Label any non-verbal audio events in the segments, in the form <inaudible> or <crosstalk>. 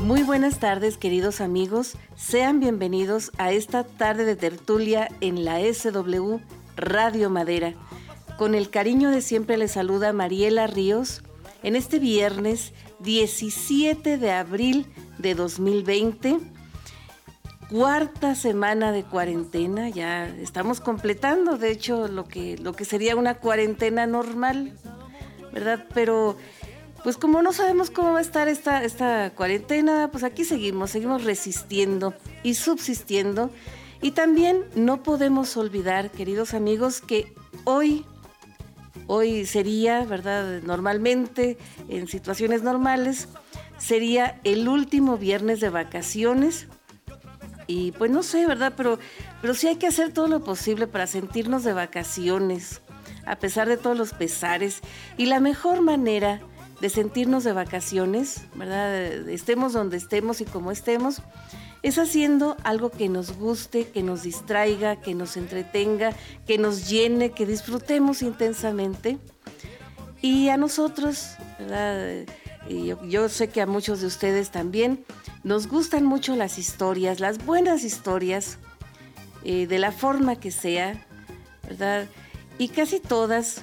Muy buenas tardes, queridos amigos. Sean bienvenidos a esta tarde de tertulia en la SW Radio Madera. Con el cariño de siempre les saluda Mariela Ríos en este viernes 17 de abril de 2020, cuarta semana de cuarentena, ya estamos completando, de hecho, lo que, lo que sería una cuarentena normal, ¿verdad? Pero pues como no sabemos cómo va a estar esta, esta cuarentena, pues aquí seguimos, seguimos resistiendo y subsistiendo. Y también no podemos olvidar, queridos amigos, que hoy, hoy sería, ¿verdad? Normalmente, en situaciones normales, sería el último viernes de vacaciones. Y pues no sé, ¿verdad? Pero, pero sí hay que hacer todo lo posible para sentirnos de vacaciones, a pesar de todos los pesares. Y la mejor manera de sentirnos de vacaciones, ¿verdad? Estemos donde estemos y como estemos, es haciendo algo que nos guste, que nos distraiga, que nos entretenga, que nos llene, que disfrutemos intensamente. Y a nosotros, yo, sé que a muchos de ustedes también nos gustan mucho las historias, las buenas historias, eh, de la forma que sea, ¿verdad? Y casi todas,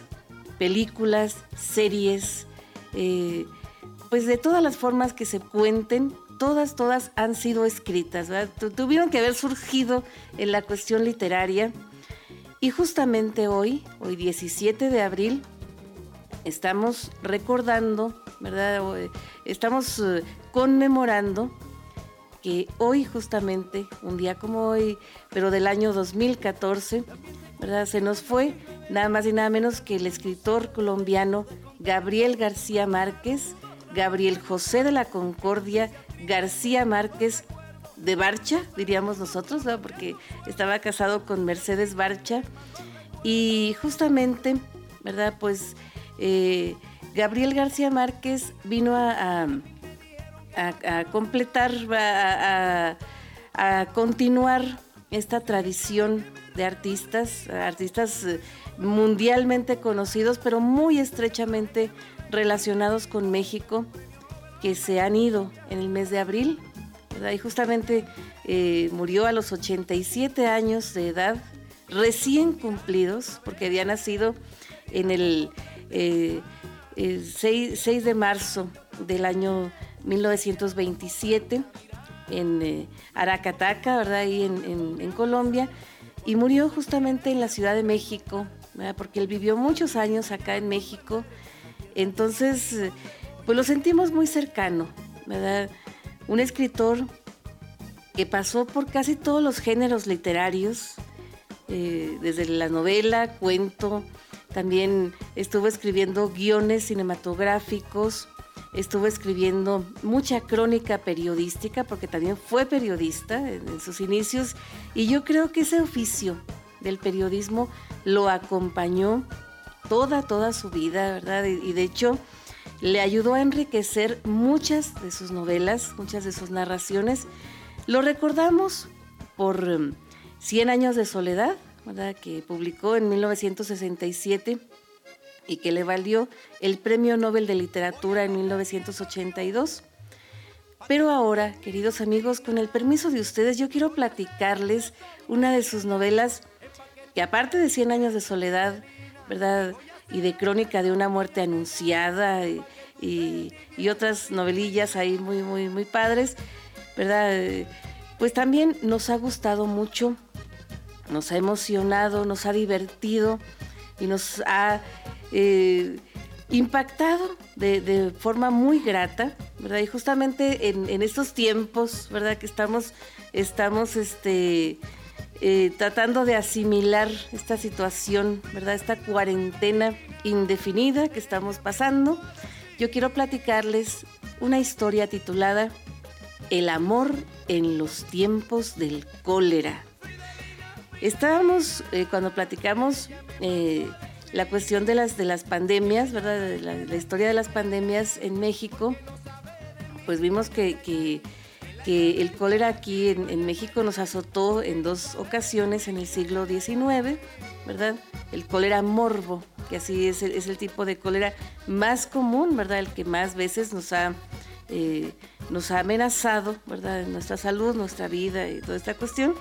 películas, series, eh, pues de todas las formas que se cuenten, todas, todas han sido escritas, tuvieron que haber surgido en la cuestión literaria. Y justamente hoy, hoy 17 de abril, estamos recordando, ¿verdad? Eh, estamos eh, conmemorando que hoy justamente, un día como hoy, pero del año 2014, ¿verdad? Se nos fue nada más y nada menos que el escritor colombiano Gabriel García Márquez, Gabriel José de la Concordia García Márquez de Barcha, diríamos nosotros, porque estaba casado con Mercedes Barcha. Y justamente, ¿verdad? Pues eh, Gabriel García Márquez vino a, completar, a, a, continuar esta tradición de artistas, artistas eh, mundialmente conocidos, pero muy estrechamente relacionados con México, que se han ido en el mes de abril. Y justamente eh, murió a los 87 años de edad, recién cumplidos, porque había nacido en el 6, eh, de marzo del año 1927 en eh, Aracataca, ¿verdad? Ahí en, en Colombia, y murió justamente en la Ciudad de México porque él vivió muchos años acá en México, entonces pues lo sentimos muy cercano, ¿verdad? Un escritor que pasó por casi todos los géneros literarios, eh, desde la novela, cuento, también estuvo escribiendo guiones cinematográficos, estuvo escribiendo mucha crónica periodística, porque también fue periodista en sus inicios, y yo creo que ese oficio del periodismo lo acompañó toda, toda su vida, ¿verdad? Y, de hecho le ayudó a enriquecer muchas de sus novelas, muchas de sus narraciones. Lo recordamos por 100 um, años de soledad, ¿verdad? Que publicó en 1967 y que le valió el Premio Nobel de Literatura en 1982. Pero ahora, queridos amigos, con el permiso de ustedes, yo quiero platicarles una de sus novelas que aparte de 100 años de soledad, ¿verdad? Y de crónica de una muerte anunciada y, otras novelillas ahí muy, muy, muy padres, ¿verdad? Pues también nos ha gustado mucho, nos ha emocionado, nos ha divertido y nos ha eh, impactado de, forma muy grata, ¿verdad? Y justamente en, en, estos tiempos, ¿verdad? Que estamos, estamos, este, eh, tratando de asimilar esta situación, ¿verdad? Esta cuarentena indefinida que estamos pasando. Yo quiero platicarles una historia titulada El amor en los tiempos del cólera. Estábamos, eh, cuando platicamos, eh, la cuestión de las, de las pandemias, ¿verdad? La, historia de las pandemias en México, pues vimos que, que, el cólera aquí en, México nos azotó en dos ocasiones en el siglo XIX, ¿verdad? El cólera morbo, que así es, es el tipo de cólera más común, ¿verdad? El que más veces nos ha, eh, nos ha amenazado, ¿verdad? Nuestra salud, nuestra vida y toda esta cuestión.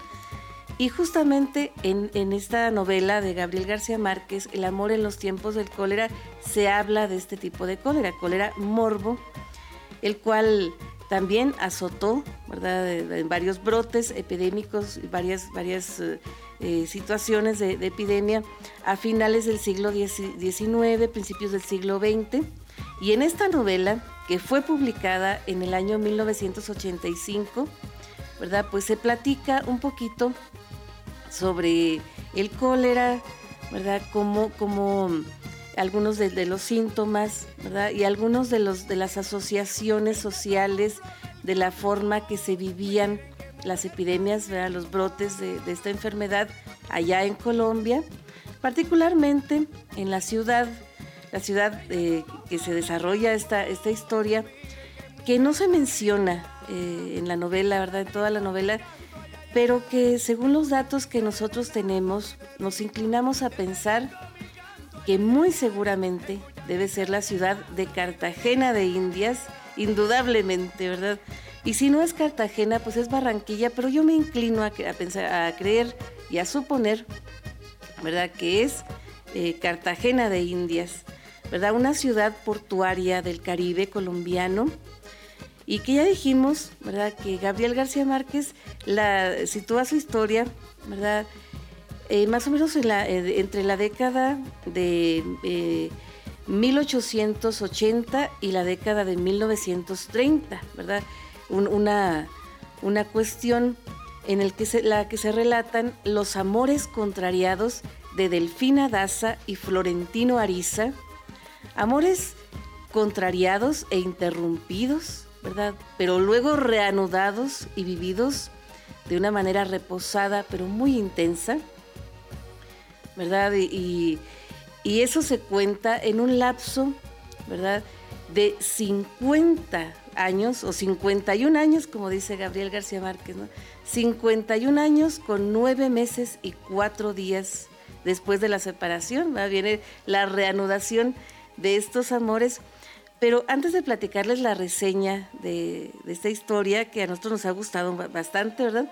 Y justamente en, esta novela de Gabriel García Márquez, El amor en los tiempos del cólera, se habla de este tipo de cólera, cólera morbo, el cual también azotó, ¿verdad?, en varios brotes epidémicos varias, varias eh, eh, situaciones de, epidemia a finales del siglo XIX, principios del siglo XX. Y en esta novela, que fue publicada en el año 1985, ¿verdad? Pues se platica un poquito sobre el cólera, ¿verdad? Como, como algunos de, los síntomas, ¿verdad? Y algunos de, los, de las asociaciones sociales, de la forma que se vivían las epidemias, ¿verdad? los brotes de, esta enfermedad allá en Colombia, particularmente en la ciudad, la ciudad eh, que se desarrolla esta, esta historia, que no se menciona eh, en la novela, ¿verdad? En toda la novela, pero que según los datos que nosotros tenemos, nos inclinamos a pensar que muy seguramente debe ser la ciudad de Cartagena de Indias, indudablemente, ¿verdad? Y si no es Cartagena, pues es Barranquilla, pero yo me inclino a, pensar, a creer y a suponer, ¿verdad? Que es eh, Cartagena de Indias, ¿verdad? Una ciudad portuaria del Caribe colombiano y que ya dijimos, ¿verdad? Que Gabriel García Márquez la sitúa su historia, ¿verdad? Eh, más o menos eh, entre la década de 1880 eh, y la década de 1930, ¿verdad? una, una cuestión en la que se relatan los amores contrariados de Delfina Daza y Florentino Ariza, amores contrariados e interrumpidos, ¿verdad? Pero luego reanudados y vividos de una manera reposada, pero muy intensa, ¿verdad? Y, eso se cuenta en un lapso, ¿verdad? De 50 años, o 51 años, como dice Gabriel García Márquez, ¿no? 51 años con nueve meses y cuatro días después de la separación, viene la reanudación de estos amores pero antes de platicarles la reseña de, esta historia, que a nosotros nos ha gustado bastante, ¿verdad?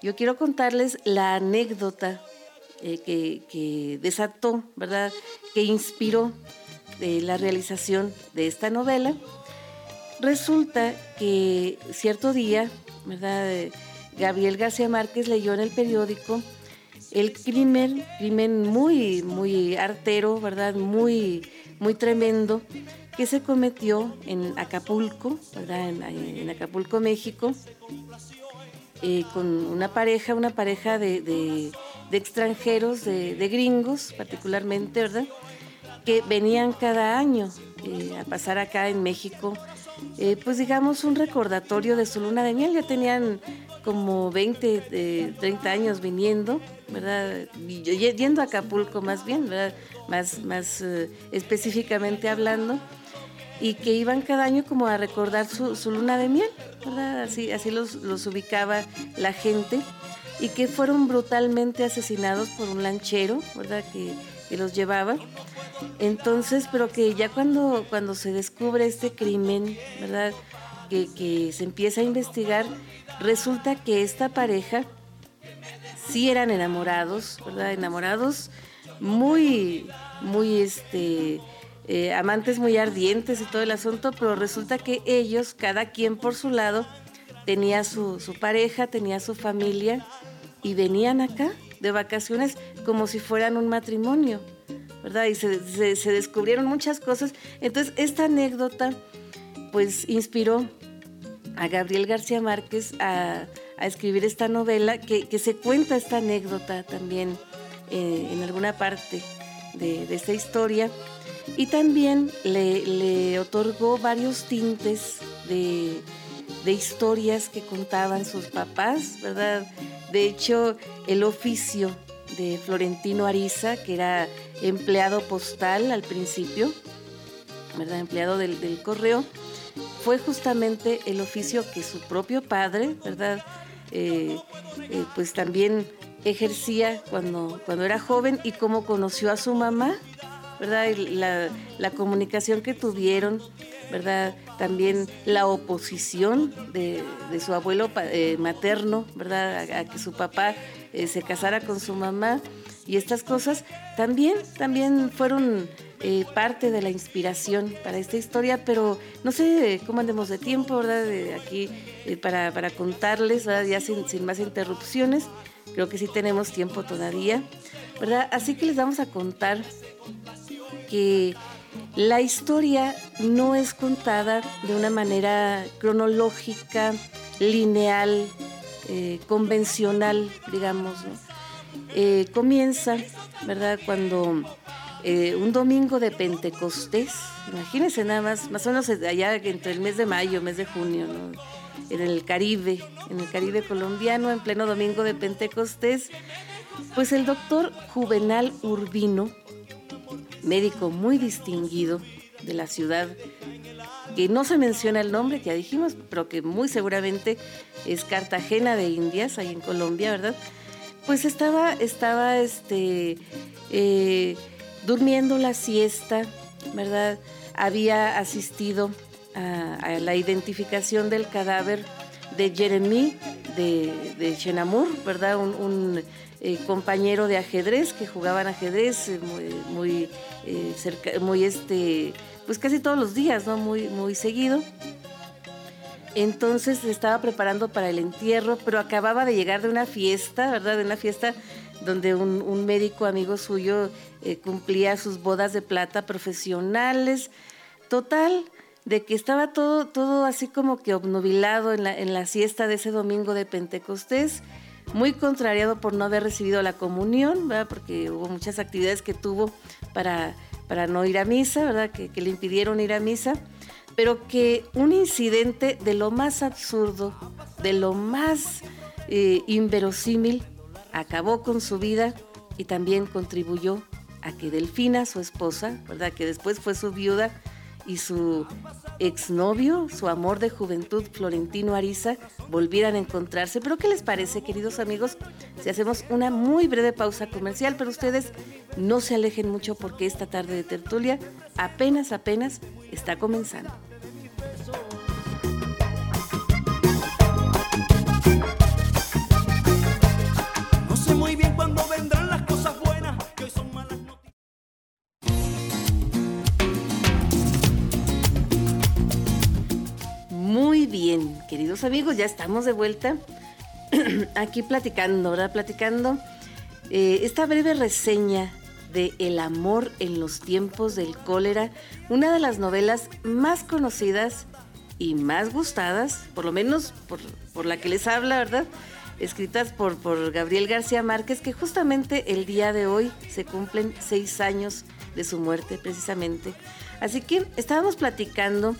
Yo quiero contarles la anécdota eh, que, desató, ¿verdad? Que inspiró eh, la realización de esta novela. Resulta que cierto día, ¿verdad? Gabriel García Márquez leyó en el periódico el crimen, crimen muy, muy artero, ¿verdad? Muy, muy tremendo que se cometió en Acapulco, ¿verdad? En, Acapulco, México, eh, con una pareja, una pareja de, extranjeros, de, gringos particularmente, ¿verdad? Que venían cada año eh, a pasar acá en México, eh, pues digamos un recordatorio de su luna de miel. Ya tenían como 20, 30 años viniendo, ¿verdad? Yendo a Acapulco más bien, ¿verdad? Más, más específicamente hablando y que iban cada año como a recordar su, luna de miel, ¿verdad? Así, así los, ubicaba la gente y que fueron brutalmente asesinados por un lanchero, ¿verdad? Que, los llevaba. Entonces, pero que ya cuando, cuando se descubre este crimen, ¿verdad? Que, que se empieza a investigar, resulta que esta pareja sí eran enamorados, ¿verdad? Enamorados muy, muy, este, eh, amantes muy ardientes y todo el asunto, pero resulta que ellos, cada quien por su lado, tenía su, pareja, tenía su familia y venían acá de vacaciones como si fueran un matrimonio, ¿verdad? Y se, descubrieron muchas cosas. Entonces, esta anécdota, pues, inspiró a Gabriel García Márquez a, escribir esta novela, que, se cuenta esta anécdota también eh, en alguna parte de, de esta historia y también le, otorgó varios tintes de, historias que contaban sus papás, ¿verdad? De hecho, el oficio de Florentino Ariza, que era empleado postal al principio, ¿verdad? Empleado del, correo, fue justamente el oficio que su propio padre, ¿verdad? Eh, eh, pues también ejercía cuando, cuando era joven y cómo conoció a su mamá, ¿verdad? La, la comunicación que tuvieron, ¿verdad? También la oposición de, su abuelo eh, materno, ¿verdad? A, que su papá eh, se casara con su mamá y estas cosas también, también fueron eh, parte de la inspiración para esta historia, pero no sé cómo andemos de tiempo, ¿verdad? De aquí para, para, contarles. Ya sin, sin más interrupciones. Creo que sí tenemos tiempo todavía, ¿verdad? Así que les vamos a contar que la historia no es contada de una manera cronológica, lineal, eh, convencional, digamos. Eh, comienza, ¿verdad? Cuando eh, un domingo de Pentecostés, imagínense nada más, más o menos allá entre el mes de mayo, mes de junio, en el Caribe, en el Caribe colombiano, en pleno domingo de Pentecostés, pues el doctor Juvenal Urbino, médico muy distinguido de la ciudad, que no se menciona el nombre, ya dijimos, pero que muy seguramente es Cartagena de Indias, ahí en Colombia, ¿verdad? Pues estaba, estaba este, eh, durmiendo la siesta, ¿verdad? Había asistido a, la identificación del cadáver de Jeremy de, de Chenamur, ¿verdad? Un, eh, compañero de ajedrez que jugaban ajedrez eh, muy, eh, cerca, muy este, pues casi todos los días, ¿no? Muy, muy seguido. Entonces estaba preparando para el entierro, pero acababa de llegar de una fiesta, ¿verdad? De una fiesta donde un, médico amigo suyo cumplía sus bodas de plata profesionales. Total, de que estaba todo, todo así como que obnubilado en la, en la siesta de ese domingo de Pentecostés muy contrariado por no haber recibido la comunión, ¿verdad? porque hubo muchas actividades que tuvo para, para no ir a misa, ¿verdad? Que, le impidieron ir a misa, pero que un incidente de lo más absurdo, de lo más eh, inverosímil, acabó con su vida y también contribuyó a que Delfina, su esposa, ¿verdad? que después fue su viuda, y su exnovio, su amor de juventud, Florentino Ariza, volvieran a encontrarse. Pero ¿qué les parece, queridos amigos? Si hacemos una muy breve pausa comercial, pero ustedes no se alejen mucho porque esta tarde de tertulia apenas, apenas está comenzando. Amigos, ya estamos de vuelta <clears throat> aquí platicando, ¿verdad? Platicando eh, esta breve reseña de El amor en los tiempos del cólera, una de las novelas más conocidas y más gustadas, por lo menos por, la que les habla, ¿verdad? Escritas por, por Gabriel García Márquez, que justamente el día de hoy se cumplen seis años de su muerte, precisamente. Así que estábamos platicando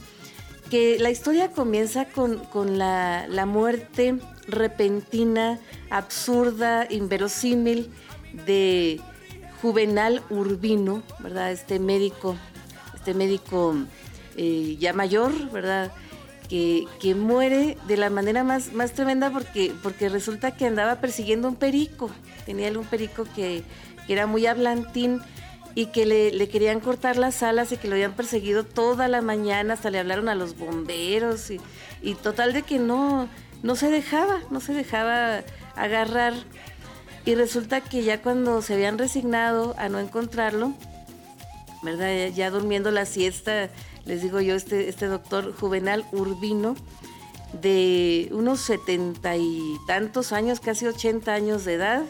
que la historia comienza con, la, muerte repentina, absurda, inverosímil de Juvenal Urbino, ¿verdad? Este médico, este médico eh, ya mayor, ¿verdad? Que, muere de la manera más, más tremenda porque, porque resulta que andaba persiguiendo un perico. Tenía un perico que, que era muy hablantín y que le, querían cortar las alas y que lo habían perseguido toda la mañana, hasta le hablaron a los bomberos y, total de que no, no se dejaba, no se dejaba agarrar. Y resulta que ya cuando se habían resignado a no encontrarlo, ¿verdad? Ya, durmiendo la siesta, les digo yo, este, este doctor Juvenal Urbino, de unos setenta y tantos años, casi ochenta años de edad,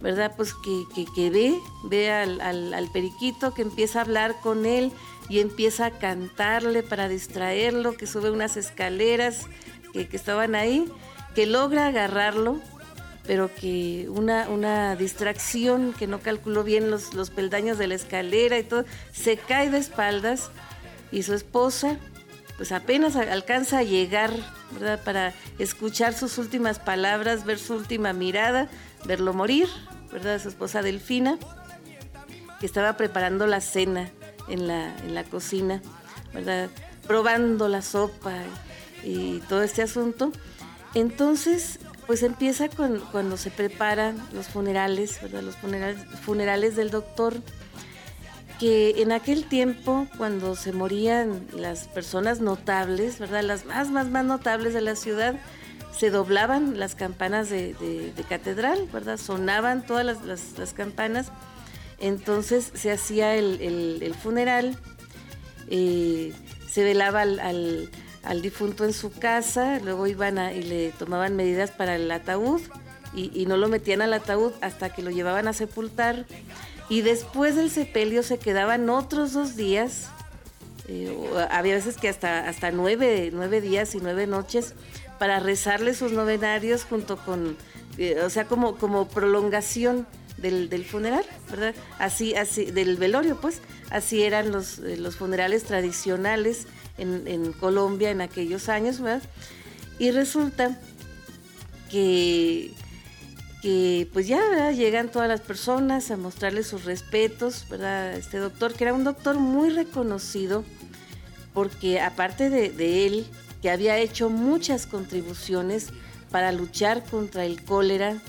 ¿verdad? Pues que, que, ve, ve al, periquito, que empieza a hablar con él y empieza a cantarle para distraerlo, que sube unas escaleras que, estaban ahí, que logra agarrarlo, pero que una, una distracción, que no calculó bien los, los peldaños de la escalera y todo, se cae de espaldas y su esposa pues apenas alcanza a llegar, ¿verdad? Para escuchar sus últimas palabras, ver su última mirada, verlo morir, ¿verdad? Su esposa Delfina. que estaba preparando la cena en la, en la cocina, ¿verdad? Probando la sopa y, todo este asunto. Entonces, pues empieza con, cuando se preparan los funerales, ¿verdad? Los funerales, funerales del doctor, que en aquel tiempo, cuando se morían las personas notables, ¿verdad? Las más, más, más notables de la ciudad, se doblaban las campanas de, catedral, ¿verdad? Sonaban todas las campanas entonces se hacía el, funeral, eh, se velaba al, difunto en su casa, luego iban y le tomaban medidas para el ataúd y, no lo metían al ataúd hasta que lo llevaban a sepultar. Y después del sepelio se quedaban otros dos días, eh, había veces que hasta, hasta nueve, nueve días y nueve noches, para rezarle sus novenarios junto con, eh, o sea, como, como prolongación del, funeral, ¿verdad? Así, así, del velorio, pues, así eran los, eh, los funerales tradicionales en, Colombia en aquellos años, ¿verdad? Y resulta que, que pues ya llegan todas las personas a mostrarle sus respetos, ¿verdad? Este doctor, que era un doctor muy reconocido, porque aparte de él, que había hecho muchas contribuciones para luchar contra el cólera,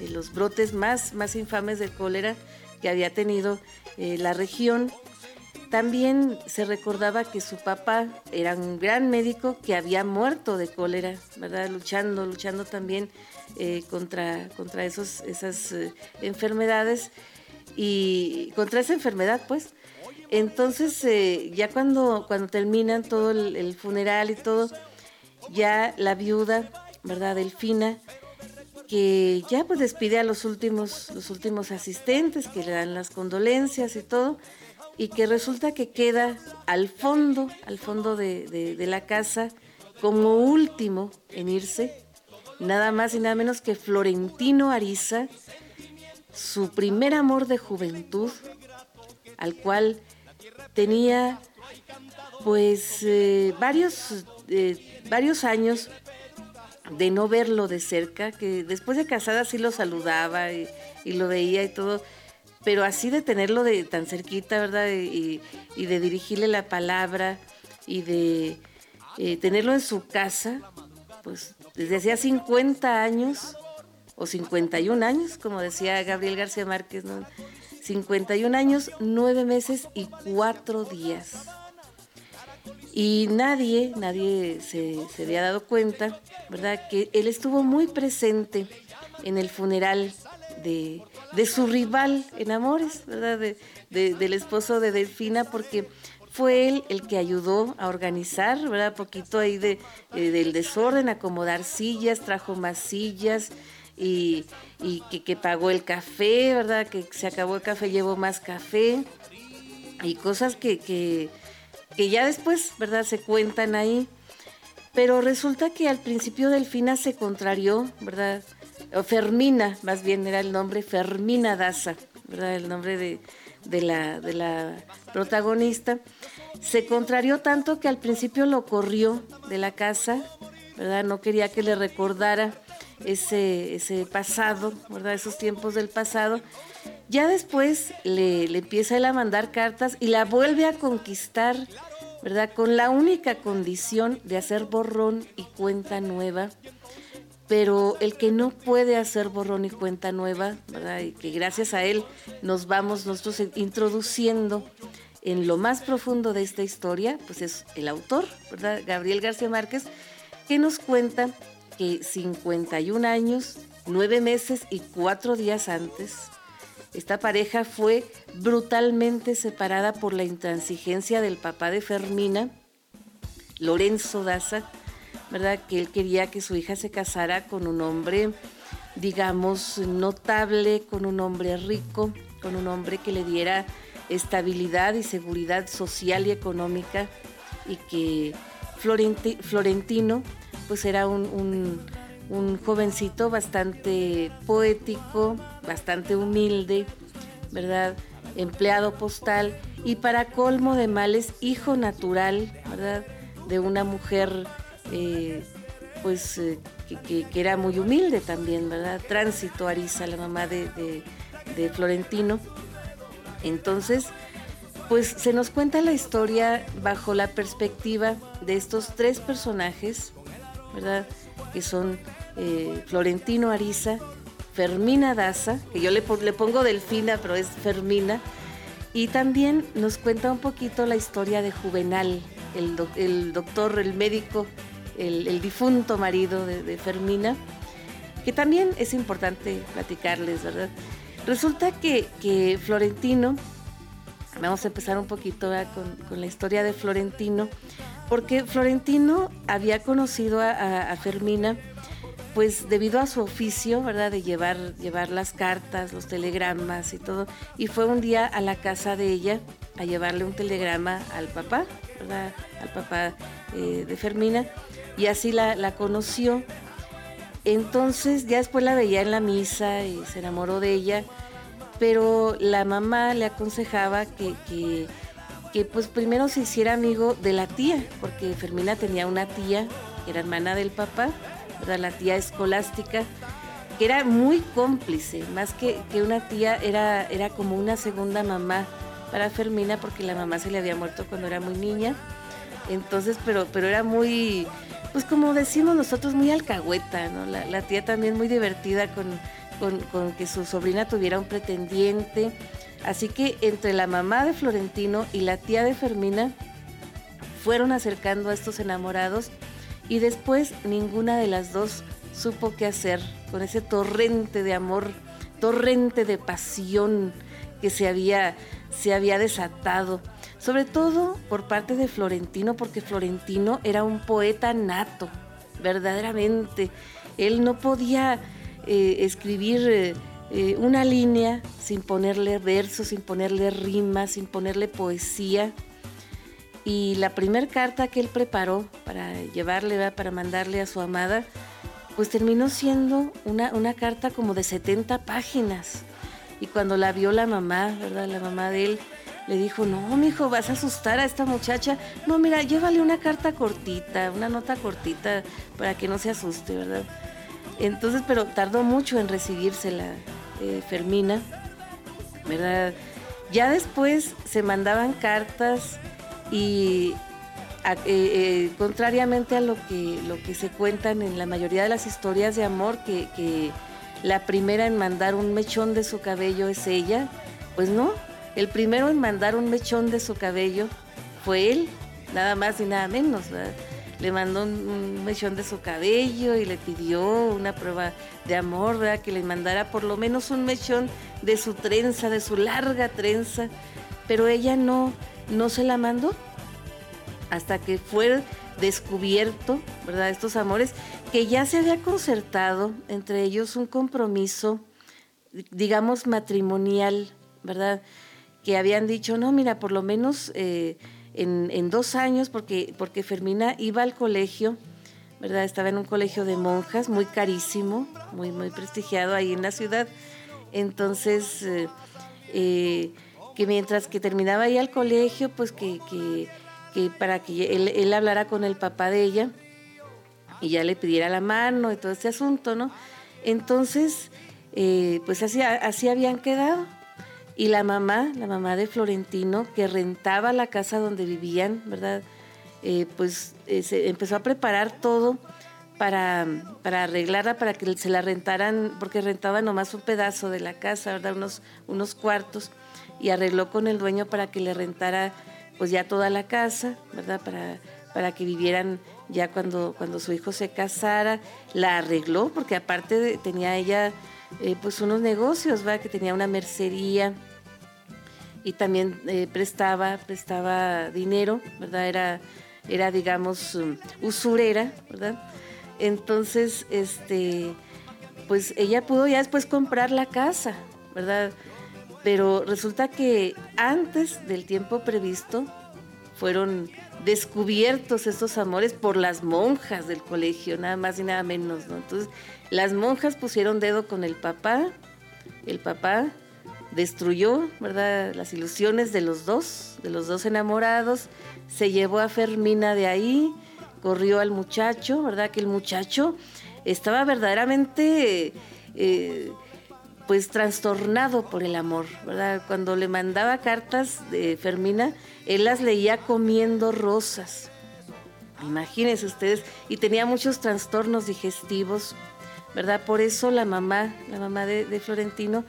eh, los brotes más, más infames del cólera que había tenido eh, la región. También se recordaba que su papá era un gran médico que había muerto de cólera, ¿verdad? Luchando, luchando también eh, contra, contra esos, esas enfermedades y contra esa enfermedad, pues. Entonces, ya cuando, cuando terminan todo el, funeral y todo, ya la viuda, ¿verdad? Delfina, que ya pues despide a los últimos, los últimos asistentes, que le dan las condolencias y todo, y que resulta que queda al fondo, al fondo de, la casa, como último en irse, nada más y nada menos que Florentino Ariza, su primer amor de juventud, al cual tenía pues eh, varios, eh, varios años de no verlo de cerca, que después de casada sí lo saludaba y, lo veía y todo, pero así de tenerlo de tan cerquita, ¿verdad? Y, de dirigirle la palabra y de eh, tenerlo en su casa, pues desde hacía 50 años o 51 años, como decía Gabriel García Márquez, ¿no? 51 años, 9 meses y 4 días. Y nadie, nadie se, había dado cuenta, ¿verdad? Que él estuvo muy presente en el funeral de, su rival en Amores, ¿verdad? del esposo de Delfina, porque fue él el que ayudó a organizar, ¿verdad? Poquito ahí de, eh, del desorden, acomodar sillas, trajo más sillas y, que, pagó el café, ¿verdad? Que se acabó el café, llevó más café y cosas que, que que ya después, ¿verdad? Se cuentan ahí. Pero resulta que al principio Delfina se contrarió, ¿verdad? O Fermina, más bien era el nombre, Fermina Daza, ¿verdad? El nombre de, la, de la protagonista. Se contrarió tanto que al principio lo corrió de la casa, ¿verdad? No quería que le recordara ese, ese pasado, ¿verdad? Esos tiempos del pasado. Ya después le, empieza él a mandar cartas y la vuelve a conquistar, ¿verdad? Con la única condición de hacer borrón y cuenta nueva. Pero el que no puede hacer borrón y cuenta nueva, ¿verdad? Y que gracias a él nos vamos nosotros introduciendo en lo más profundo de esta historia, pues es el autor, ¿verdad? Gabriel García Márquez, que nos cuenta que 51 años, 9 meses y 4 días antes, esta pareja fue brutalmente separada por la intransigencia del papá de Fermina, Lorenzo Daza, ¿verdad? Que él quería que su hija se casara con un hombre, digamos, notable, con un hombre rico, con un hombre que le diera estabilidad y seguridad social y económica y que Florentino pues era un, jovencito bastante poético, bastante humilde, ¿verdad? Empleado postal y para colmo de males, hijo natural, ¿verdad? De una mujer, eh, pues, eh, que, era muy humilde también, ¿verdad? Tránsito Arisa, la mamá de, de Florentino. Entonces, pues se nos cuenta la historia bajo la perspectiva de estos tres personajes, ¿verdad? Que son eh, Florentino Ariza, Fermina Daza, que yo le, le pongo Delfina, pero es Fermina, y también nos cuenta un poquito la historia de Juvenal, el, doctor, el médico, el, difunto marido de, Fermina, que también es importante platicarles, ¿verdad? Resulta que, Florentino, vamos a empezar un poquito con, la historia de Florentino, porque Florentino había conocido a Fermina, pues debido a su oficio, ¿verdad? De llevar, llevar las cartas, los telegramas y todo. Y fue un día a la casa de ella a llevarle un telegrama al papá, ¿verdad? Al papá eh, de Fermina. Y así la, conoció. Entonces ya después la veía en la misa y se enamoró de ella. Pero la mamá le aconsejaba que, que pues primero se hiciera amigo de la tía, porque Fermina tenía una tía que era hermana del papá la tía escolástica, que era muy cómplice, más que, que una tía, era, era como una segunda mamá para Fermina, porque la mamá se le había muerto cuando era muy niña. Entonces, pero, pero era muy, pues como decimos nosotros, muy alcahueta, ¿no? La, tía también muy divertida con, con, que su sobrina tuviera un pretendiente. Así que entre la mamá de Florentino y la tía de Fermina fueron acercando a estos enamorados y después ninguna de las dos supo qué hacer con ese torrente de amor, torrente de pasión que se había, se había desatado, sobre todo por parte de Florentino, porque Florentino era un poeta nato, verdaderamente. Él no podía eh, escribir eh, eh, una línea sin ponerle versos, sin ponerle rimas, sin ponerle poesía. Y la primera carta que él preparó para llevarle, para mandarle a su amada, pues terminó siendo una, una carta como de 70 páginas. Y cuando la vio la mamá, ¿verdad? La mamá de él, le dijo, no, mijo, vas a asustar a esta muchacha. No, mira, llévale una carta cortita, una nota cortita para que no se asuste, ¿verdad? Entonces, pero tardó mucho en recibírsela eh, Fermina, ¿verdad? Ya después se mandaban cartas y eh, eh, contrariamente a lo que, lo que se cuentan en la mayoría de las historias de amor, que, la primera en mandar un mechón de su cabello es ella, pues no, el primero en mandar un mechón de su cabello fue él, nada más y nada menos. Le mandó un, mechón de su cabello y le pidió una prueba de amor, que le mandara por lo menos un mechón de su trenza, de su larga trenza, pero ella no, no se la mandó hasta que fue descubierto, ¿verdad? Estos amores, que ya se había concertado entre ellos un compromiso, digamos, matrimonial, ¿verdad? Que habían dicho, no, mira, por lo menos eh, en, dos años, porque, porque Fermina iba al colegio, ¿verdad? Estaba en un colegio de monjas, muy carísimo, muy, muy prestigiado ahí en la ciudad. Entonces, eh, eh, que mientras que terminaba ahí al colegio, pues que, que para que él, hablara con el papá de ella y ya le pidiera la mano y todo ese asunto, ¿no? Entonces, eh, pues así, así habían quedado. Y la mamá, la mamá de Florentino, que rentaba la casa donde vivían, ¿verdad? Eh, pues eh, se empezó a preparar todo para, para arreglarla, para que se la rentaran, porque rentaba nomás un pedazo de la casa, ¿verdad? Unos, unos cuartos, y arregló con el dueño para que le rentara pues ya toda la casa, ¿verdad? Para, para que vivieran ya cuando, cuando su hijo se casara, la arregló, porque aparte tenía ella eh, pues unos negocios, ¿verdad? Que tenía una mercería y también eh, prestaba, prestaba dinero, ¿verdad? Era, era digamos, um, usurera, ¿verdad? Entonces, este, pues ella pudo ya después comprar la casa, ¿verdad? pero resulta que antes del tiempo previsto fueron descubiertos estos amores por las monjas del colegio, nada más y nada menos, ¿no? Entonces, las monjas pusieron dedo con el papá, el papá destruyó, ¿verdad?, las ilusiones de los dos, de los dos enamorados, se llevó a Fermina de ahí, corrió al muchacho, ¿verdad?, que el muchacho estaba verdaderamente... Eh, pues trastornado por el amor, ¿verdad? Cuando le mandaba cartas de Fermina, él las leía comiendo rosas. Imagínense ustedes, y tenía muchos trastornos digestivos, ¿verdad? Por eso la mamá, la mamá de, Florentino,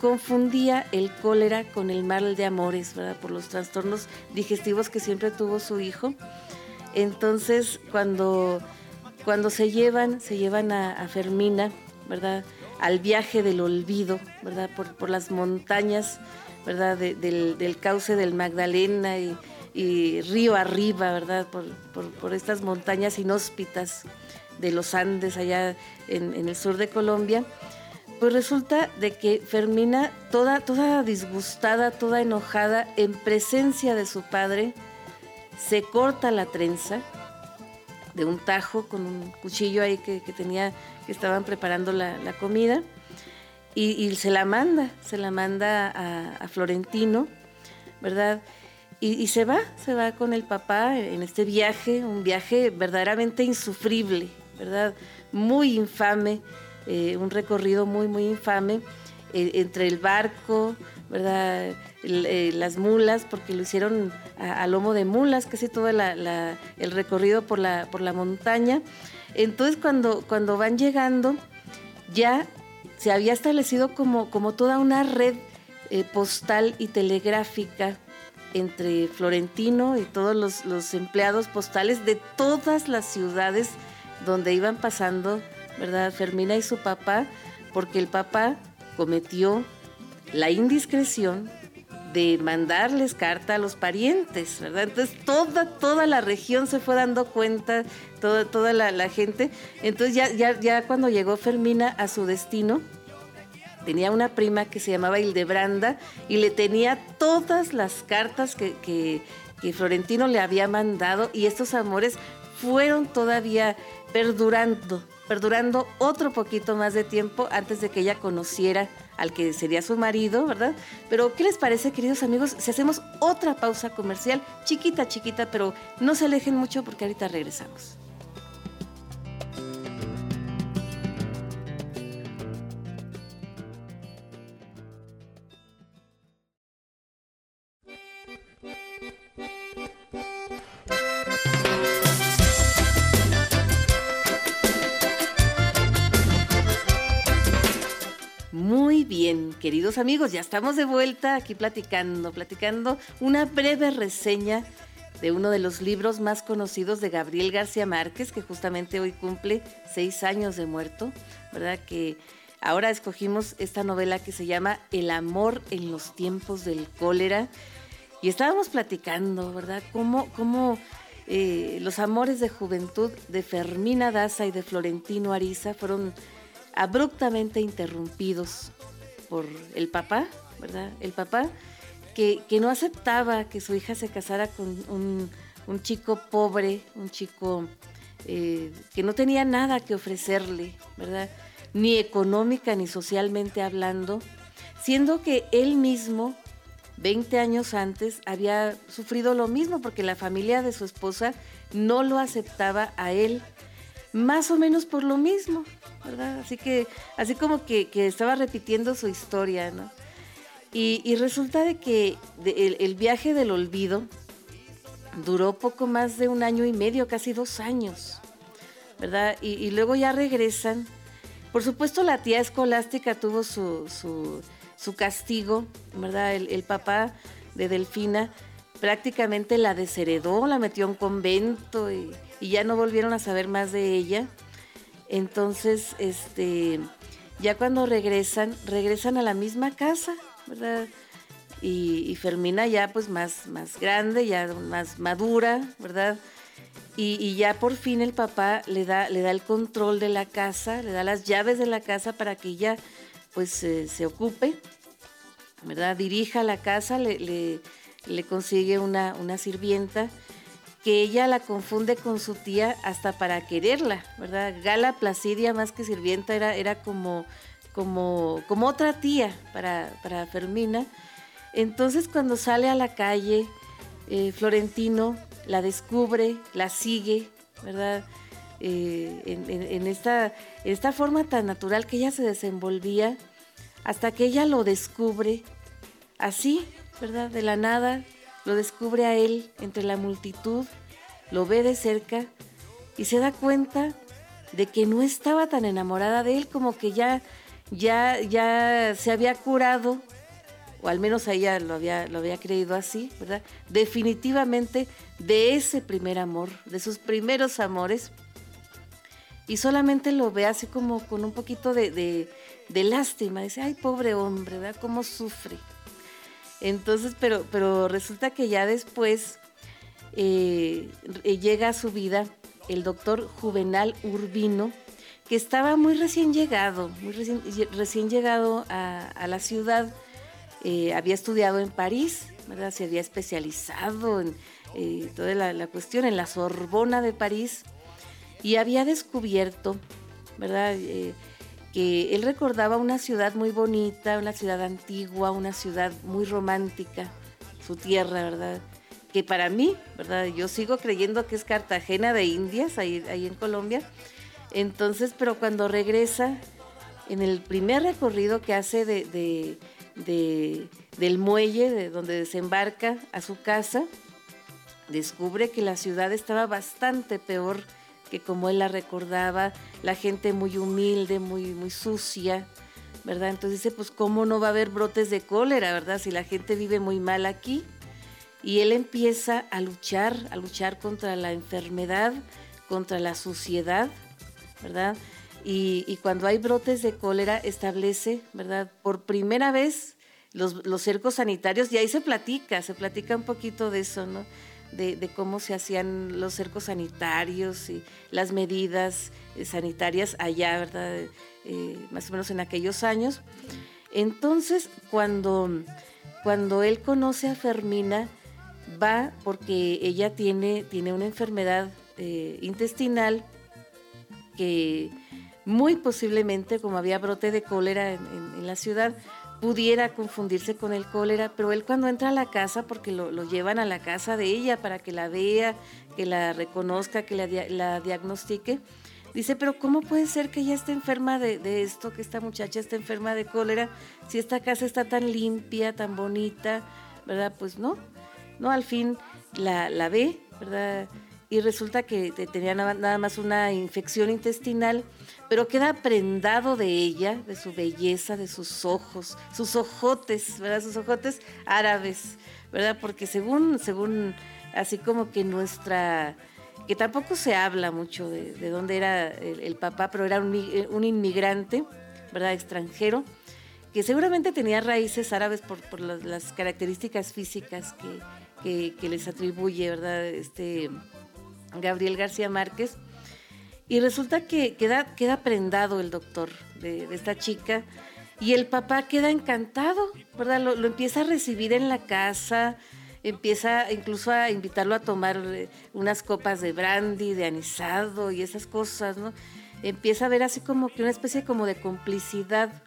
confundía el cólera con el mal de amores, ¿verdad? Por los trastornos digestivos que siempre tuvo su hijo. Entonces, cuando, cuando se llevan, se llevan a, Fermina, ¿verdad? Al viaje del olvido, ¿verdad? Por, por las montañas, ¿verdad? del, cauce del Magdalena y, río arriba, ¿verdad? Por, por, estas montañas inhóspitas de los Andes allá en, el sur de Colombia pues resulta de que Fermina, toda, toda disgustada, toda enojada, en presencia de su padre, se corta la trenza de un tajo con un cuchillo ahí que, tenía, que estaban preparando la, comida, y, se la manda, se la manda a, Florentino, ¿verdad? Y, y, se va, se va con el papá en este viaje, un viaje verdaderamente insufrible, ¿verdad? Muy infame eh, un recorrido muy, muy infame eh, entre el barco, ¿verdad? Eh, las mulas, porque lo hicieron a, lomo de mulas, casi todo el recorrido por la, por la montaña. Entonces cuando, cuando van llegando, ya se había establecido como, como toda una red postal y telegráfica entre Florentino y todos los, los empleados postales de todas las ciudades donde iban pasando ¿verdad? Fermina y su papá, porque el papá cometió la indiscreción de mandarles carta a los parientes, ¿verdad? Entonces toda, toda la región se fue dando cuenta, toda, toda la, gente. Entonces ya, ya, ya cuando llegó Fermina a su destino, tenía una prima que se llamaba Hildebranda y le tenía todas las cartas que, que, que Florentino le había mandado y estos amores fueron todavía perdurando, perdurando otro poquito más de tiempo antes de que ella conociera al que sería su marido, ¿verdad? Pero, ¿qué les parece, queridos amigos, si hacemos otra pausa comercial, chiquita, chiquita, pero no se alejen mucho porque ahorita regresamos? Amigos, ya estamos de vuelta aquí platicando, platicando una breve reseña de uno de los libros más conocidos de Gabriel García Márquez, que justamente hoy cumple seis años de muerto, ¿verdad? Que ahora escogimos esta novela que se llama El amor en los tiempos del cólera. Y estábamos platicando, ¿verdad? Cómo, cómo eh, los amores de juventud de Fermina Daza y de Florentino Ariza fueron abruptamente interrumpidos por el papá, ¿verdad? El papá que, no aceptaba que su hija se casara con un, chico pobre, un chico eh, que no tenía nada que ofrecerle, ¿verdad? Ni económica ni socialmente hablando, siendo que él mismo 20 años antes había sufrido lo mismo porque la familia de su esposa no lo aceptaba a él más o menos por lo mismo, ¿verdad? Así que, así como que, estaba repitiendo su historia, ¿no? Y, resulta de que el, viaje del olvido duró poco más de un año y medio, casi dos años, ¿verdad? Y, luego ya regresan. Por supuesto, la tía escolástica tuvo su, su, castigo, ¿verdad? El, el papá de Delfina prácticamente la desheredó, la metió en un convento y ya no volvieron a saber más de ella. Entonces, este, ya cuando regresan, regresan a la misma casa, ¿verdad? Y, Fermina ya pues más, más grande, ya más madura, ¿verdad? Y, ya por fin el papá le da, le da el control de la casa, le da las llaves de la casa para que ella pues se ocupe, ¿verdad? Dirija la casa, le, le consigue una, una sirvienta que ella la confunde con su tía hasta para quererla, ¿verdad? Gala Placidia, más que sirvienta, era, era como, como, como otra tía para, para Fermina. Entonces cuando sale a la calle, eh, Florentino la descubre, la sigue, ¿verdad? Eh, en, esta, esta forma tan natural que ella se desenvolvía, hasta que ella lo descubre así, ¿verdad? De la nada, lo descubre a él entre la multitud, lo ve de cerca y se da cuenta de que no estaba tan enamorada de él, como que ya, ya, ya se había curado, o al menos ella lo había, lo había creído así, ¿verdad? Definitivamente de ese primer amor, de sus primeros amores, y solamente lo ve así como con un poquito de, de, lástima, dice, ay, pobre hombre, ¿verdad? ¿Cómo sufre? Entonces, pero, pero resulta que ya después eh, llega a su vida el doctor Juvenal Urbino, que estaba muy recién llegado, muy recién, llegado a, la ciudad, eh, había estudiado en París, ¿verdad? se había especializado en eh, toda la, cuestión en la Sorbona de París y había descubierto, ¿verdad? Que él recordaba una ciudad muy bonita, una ciudad antigua, una ciudad muy romántica, su tierra, ¿verdad? que para mí, ¿verdad? Yo sigo creyendo que es Cartagena de Indias, ahí, ahí en Colombia. Entonces, pero cuando regresa, en el primer recorrido que hace de, del muelle, de donde desembarca a su casa, descubre que la ciudad estaba bastante peor que como él la recordaba, la gente muy humilde, muy, muy sucia, ¿verdad? Entonces dice, pues cómo no va a haber brotes de cólera, ¿verdad? Si la gente vive muy mal aquí y él empieza a luchar, a luchar contra la enfermedad, contra la suciedad, ¿verdad? Y, cuando hay brotes de cólera establece, ¿verdad? Por primera vez los, cercos sanitarios, y ahí se platica, se platica un poquito de eso, ¿no? De, cómo se hacían los cercos sanitarios y las medidas eh, sanitarias allá, ¿verdad? Eh, más o menos en aquellos años. Entonces, cuando, cuando él conoce a Fermina, va porque ella tiene, tiene una enfermedad eh, intestinal que muy posiblemente, como había brote de cólera en, la ciudad, pudiera confundirse con el cólera, pero él cuando entra a la casa, porque lo, llevan a la casa de ella para que la vea, que la reconozca, que la, la diagnostique, dice, pero ¿cómo puede ser que ella esté enferma de, de, esto, que esta muchacha esté enferma de cólera, si esta casa está tan limpia, tan bonita, ¿verdad? Pues no, ¿no? Al fin la, la ve, ¿verdad? Y resulta que tenía nada más una infección intestinal, pero queda prendado de ella, de su belleza, de sus ojos, sus ojotes, ¿verdad? Sus ojotes árabes, ¿verdad? Porque según, según, así como que nuestra, que tampoco se habla mucho de, dónde era el, papá, pero era un, un, inmigrante, ¿verdad? Extranjero, que seguramente tenía raíces árabes por, por las características físicas que, que, les atribuye, ¿verdad? Este Gabriel García Márquez. Y resulta que queda, queda prendado el doctor de, esta chica y el papá queda encantado, ¿verdad? Lo, empieza a recibir en la casa, empieza incluso a invitarlo a tomar eh, unas copas de brandy, de anisado y esas cosas, ¿no? Empieza a ver así como que una especie como de complicidad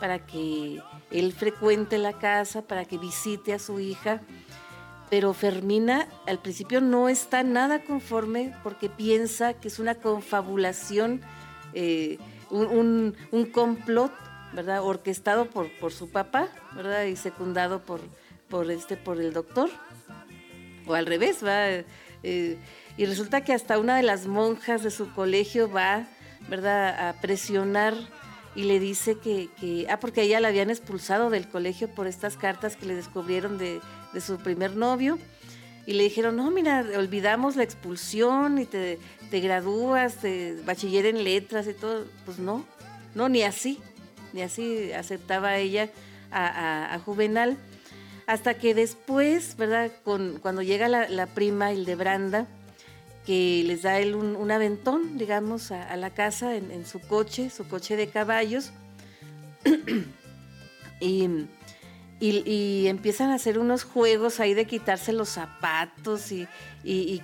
para que él frecuente la casa, para que visite a su hija pero Fermina al principio no está nada conforme porque piensa que es una confabulación, eh, un, complot, ¿verdad? Orquestado por, por su papá, ¿verdad? Y secundado por, por, este, por el doctor. O al revés, va. Eh, y resulta que hasta una de las monjas de su colegio va, ¿verdad?, a presionar y le dice que, que, ah, porque ella la habían expulsado del colegio por estas cartas que le descubrieron de, de su primer novio. Y le dijeron, no, mira, olvidamos la expulsión y te, te gradúas de bachiller en letras y todo. Pues no, no, ni así, ni así aceptaba ella a, a, Juvenal. Hasta que después, ¿verdad? Con, cuando llega la, la prima Hildebranda, que les da él un, aventón, digamos, a, la casa en, su coche, su coche de caballos. <clears throat> y, y, empiezan a hacer unos juegos ahí de quitarse los zapatos y,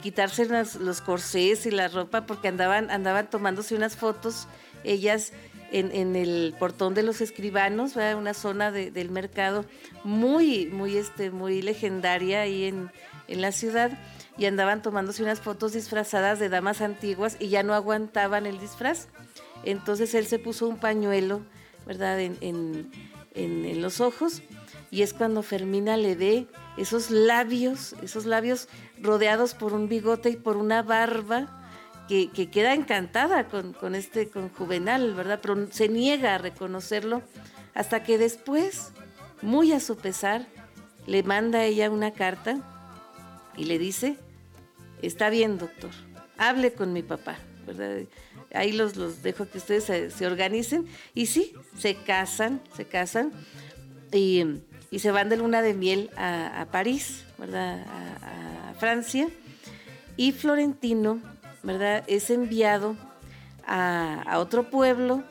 quitarse los corsés y la ropa porque andaban, andaban tomándose unas fotos ellas en, el portón de los escribanos, una zona del mercado muy, muy, este, muy legendaria ahí en, en la ciudad y andaban tomándose unas fotos disfrazadas de damas antiguas y ya no aguantaban el disfraz. Entonces él se puso un pañuelo, ¿verdad? En, en, los ojos y es cuando Fermina le ve esos labios, esos labios rodeados por un bigote y por una barba que, queda encantada con, este, con Juvenal, ¿verdad? Pero se niega a reconocerlo hasta que después, muy a su pesar, le manda a ella una carta y le dice, está bien, doctor, hable con mi papá, ¿verdad? Ahí los, los dejo que ustedes se, organicen. Y sí, se casan, se casan y, se van de luna de miel a, París, ¿verdad? A, Francia. Y Florentino, ¿verdad? Es enviado a, otro pueblo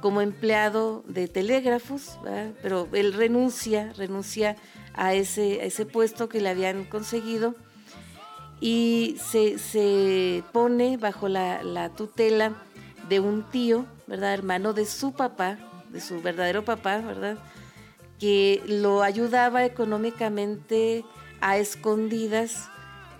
como empleado de telégrafos, pero él renuncia, renuncia a ese, a ese puesto que le habían conseguido y se, pone bajo la, tutela de un tío, ¿verdad? Hermano de su papá, de su verdadero papá, ¿verdad? Que lo ayudaba económicamente a escondidas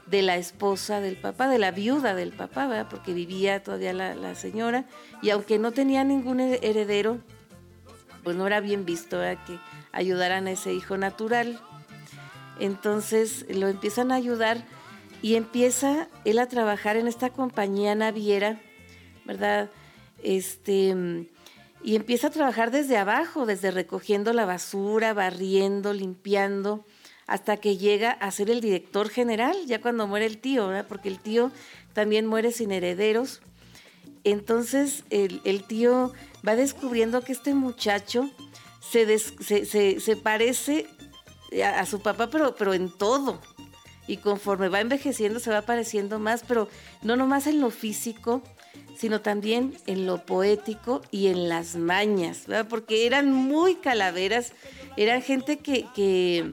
de la esposa del papá, de la viuda del papá, ¿verdad? Porque vivía todavía la, señora y aunque no tenía ningún heredero, pues no era bien visto que ayudaran a ese hijo natural. Entonces lo empiezan a ayudar y empieza él a trabajar en esta compañía naviera, ¿verdad? Este, y empieza a trabajar desde abajo, desde recogiendo la basura, barriendo, limpiando, hasta que llega a ser el director general, ya cuando muere el tío. Porque el tío también muere sin herederos. Entonces el, tío va descubriendo que este muchacho se, se, parece a, a, su papá, pero, pero en todo, y conforme va envejeciendo se va apareciendo más, pero no nomás en lo físico, sino también en lo poético y en las mañas, ¿verdad? porque eran muy calaveras, eran gente que,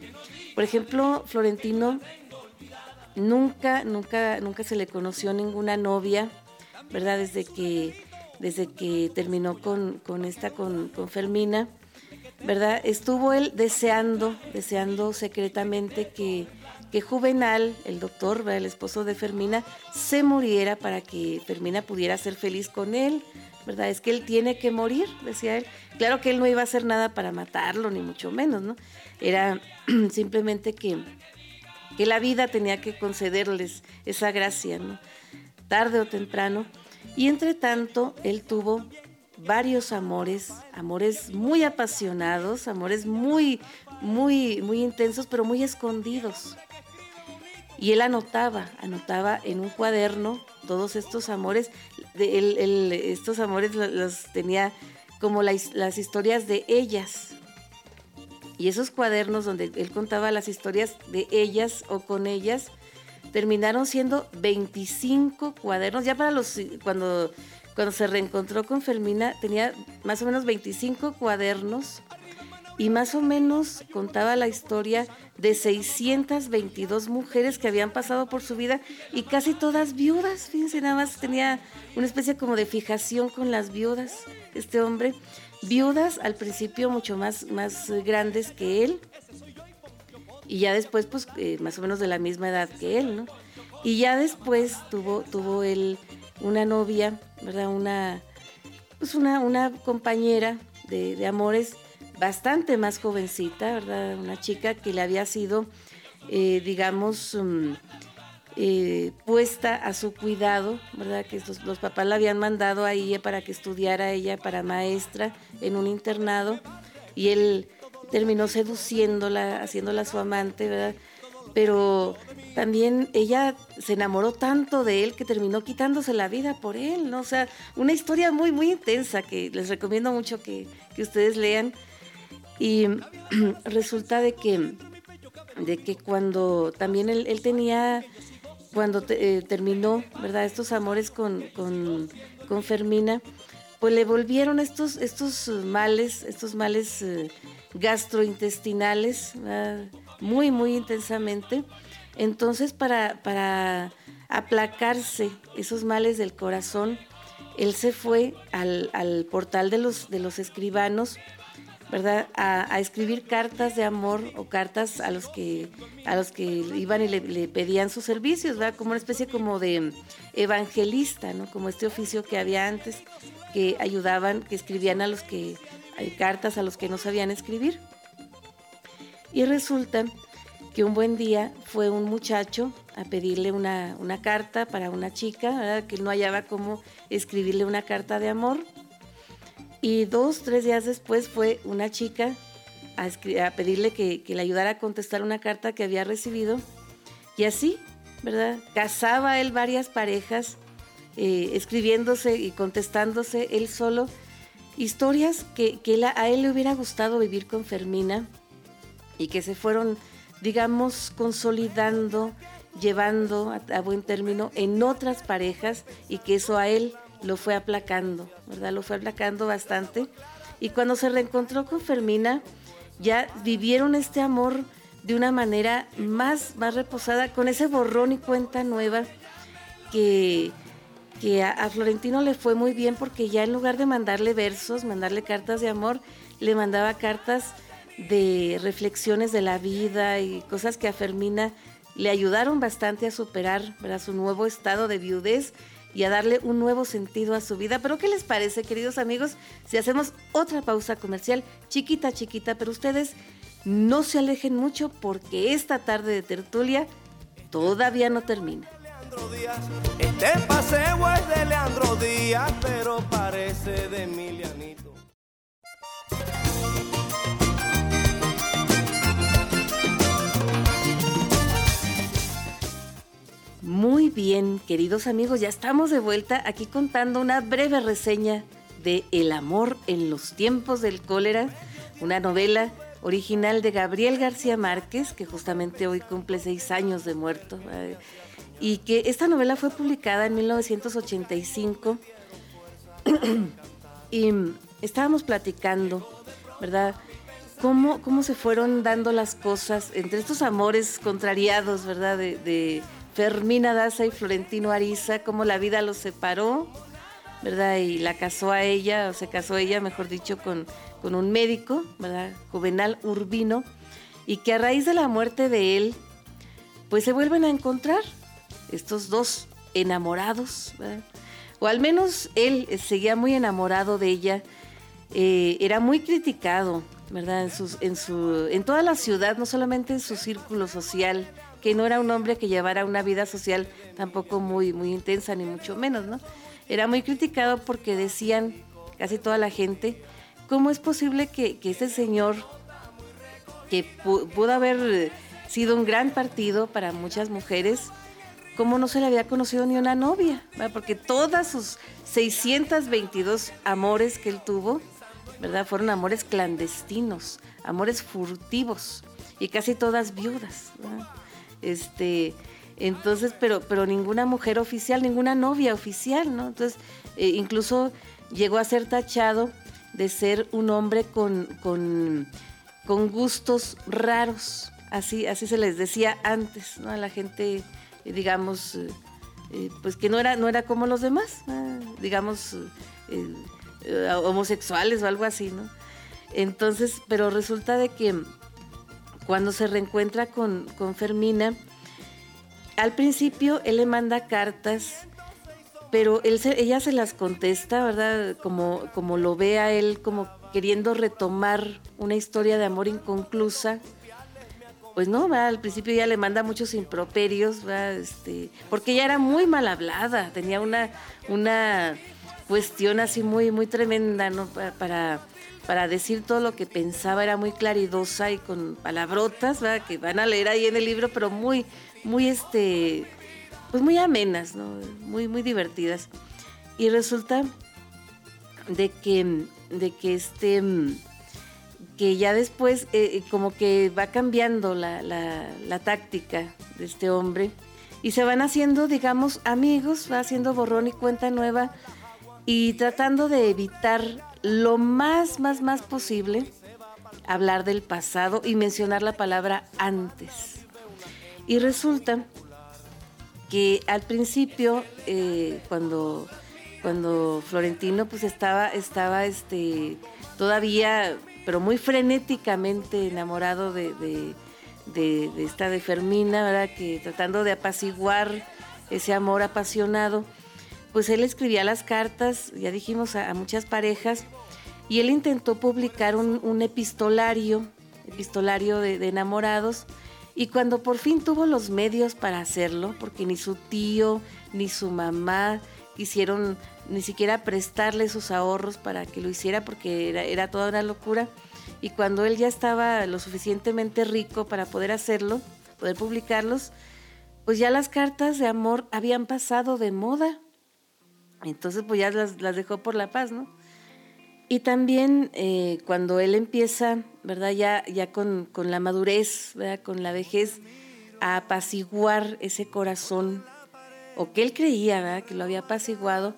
por ejemplo, Florentino nunca, nunca, nunca se le conoció ninguna novia, ¿verdad? Desde que, desde que terminó con, con esta, con, con Fermina, ¿verdad? Estuvo él deseando, deseando secretamente que que Juvenal, el doctor, el esposo de Fermina, se muriera para que Fermina pudiera ser feliz con él, ¿verdad? Es que él tiene que morir, decía él. Claro que él no iba a hacer nada para matarlo, ni mucho menos, ¿no? Era <clears throat> simplemente que, que la vida tenía que concederles esa gracia, ¿no? Tarde o temprano. Y entre tanto, él tuvo varios amores, amores muy apasionados, amores muy, muy, muy intensos, pero muy escondidos. Y él anotaba, anotaba en un cuaderno todos estos amores. Estos amores los, tenía como las historias de ellas. Y esos cuadernos donde él contaba las historias de ellas o con ellas, terminaron siendo 25 cuadernos. Ya para los, cuando, cuando se reencontró con Fermina, tenía más o menos 25 cuadernos y más o menos contaba la historia de 622 mujeres que habían pasado por su vida y casi todas viudas. Fíjense, nada más tenía una especie como de fijación con las viudas, este hombre. Viudas al principio mucho más, más grandes que él y ya después, pues eh, más o menos de la misma edad que él, ¿no? Y ya después tuvo, tuvo él una novia, ¿verdad? Una, pues una, una compañera de, de amores bastante más jovencita, ¿verdad? Una chica que le había sido, eh, digamos, mm, eh, puesta a su cuidado, ¿verdad? Que los, papás la habían mandado a ella para que estudiara ella para maestra en un internado y él terminó seduciéndola, haciéndola su amante, ¿verdad? Pero también ella se enamoró tanto de él que terminó quitándose la vida por él, ¿no? O sea, una historia muy, muy intensa que les recomiendo mucho que, que ustedes lean. Y <clears throat> resulta de que, de que cuando también él, tenía, cuando eh, terminó, ¿verdad? Estos amores con, Fermina, pues le volvieron estos, estos males, estos males eh, gastrointestinales, muy, muy intensamente. Entonces, para, para aplacarse esos males del corazón, él se fue al, al portal de los, de los escribanos ¿verdad? A, escribir cartas de amor o cartas a los que, a los que iban y le, pedían sus servicios, ¿verdad? Como una especie como de evangelista, ¿no? Como este oficio que había antes, que ayudaban, que escribían a los que cartas a los que no sabían escribir. Y resulta que un buen día fue un muchacho a pedirle una, carta para una chica, que no hallaba cómo escribirle una carta de amor. Y dos, tres días después fue una chica a, pedirle que, le ayudara a contestar una carta que había recibido. Y así, ¿verdad? Casaba él varias parejas, eh, escribiéndose y contestándose él solo. Historias que, a él le hubiera gustado vivir con Fermina y que se fueron, digamos, consolidando, llevando a, buen término en otras parejas y que eso a él lo fue aplacando, ¿verdad? Lo fue aplacando bastante. Y cuando se reencontró con Fermina, ya vivieron este amor de una manera más, más reposada, con ese borrón y cuenta nueva que, que a, Florentino le fue muy bien porque ya en lugar de mandarle versos, mandarle cartas de amor, le mandaba cartas de reflexiones de la vida y cosas que a Fermina le ayudaron bastante a superar su nuevo estado de viudez y a darle un nuevo sentido a su vida. Pero ¿qué les parece, queridos amigos, si hacemos otra pausa comercial, chiquita, chiquita, pero ustedes no se alejen mucho porque esta tarde de tertulia todavía no termina. Este paseo de Leandro Díaz, pero parece de Emilianito. Bien, queridos amigos, ya estamos de vuelta aquí contando una breve reseña de El amor en los tiempos del cólera, una novela original de Gabriel García Márquez, que justamente hoy cumple seis años de muerto, y que esta novela fue publicada en 1985 <clears throat> y estábamos platicando, ¿verdad? Cómo, cómo se fueron dando las cosas entre estos amores contrariados, ¿verdad? de Fermina Daza y Florentino Ariza, cómo la vida los separó, ¿verdad? Y la casó a ella, o se casó ella, mejor dicho, con, con un médico, ¿verdad? Juvenal Urbino, y que a raíz de la muerte de él, pues se vuelven a encontrar estos dos enamorados, ¿verdad? O al menos él seguía muy enamorado de ella, eh, era muy criticado, ¿verdad? En, sus, en, su, en toda la ciudad, no solamente en su círculo social, que no era un hombre que llevara una vida social tampoco muy, muy intensa, ni mucho menos, ¿no? Era muy criticado porque decían casi toda la gente, ¿cómo es posible que, ese señor, que pudo haber sido un gran partido para muchas mujeres, cómo no se le había conocido ni una novia? Porque todas sus 622 amores que él tuvo, ¿verdad? Fueron amores clandestinos, amores furtivos y casi todas viudas. Este, entonces, pero, pero ninguna mujer oficial, ninguna novia oficial, ¿no? Entonces, eh, incluso llegó a ser tachado de ser un hombre con, con, gustos raros, así, así se les decía antes, ¿no? A la gente, eh, digamos, eh, pues que no era, no era como los demás, digamos, homosexuales o algo así, ¿no? Entonces, pero resulta de que cuando se reencuentra con, Fermina, al principio él le manda cartas, pero él ella se las contesta, ¿verdad? Como, como lo ve a él, como queriendo retomar una historia de amor inconclusa. Pues no, al principio ella le manda muchos improperios, ¿verdad? Este, porque ella era muy mal hablada, tenía una, una cuestión así muy, muy tremenda, ¿no? para decir todo lo que pensaba, era muy claridosa y con palabrotas, que van a leer ahí en el libro, pero muy, muy este, pues muy amenas, muy, muy divertidas. Y resulta de que, de que este, que ya después eh, como que va cambiando la, la, táctica de este hombre y se van haciendo, digamos, amigos, va haciendo borrón y cuenta nueva y tratando de evitar lo más, más, más posible hablar del pasado y mencionar la palabra antes. Y resulta que al principio, eh, cuando, cuando Florentino pues estaba, estaba este, todavía, pero muy frenéticamente enamorado de, de, esta de Fermina. Que tratando de apaciguar ese amor apasionado, pues él escribía las cartas, ya dijimos, a, muchas parejas, y él intentó publicar un, epistolario, epistolario de, enamorados, y cuando por fin tuvo los medios para hacerlo, porque ni su tío ni su mamá quisieron ni siquiera prestarle sus ahorros para que lo hiciera, porque era, era toda una locura, y cuando él ya estaba lo suficientemente rico para poder hacerlo, poder publicarlos, pues ya las cartas de amor habían pasado de moda. Entonces pues ya las, dejó por la paz, ¿no? Y también eh, cuando él empieza, ¿verdad? Ya, ya con, la madurez, ¿verdad? Con la vejez, a apaciguar ese corazón, o que él creía, ¿verdad? Que lo había apaciguado,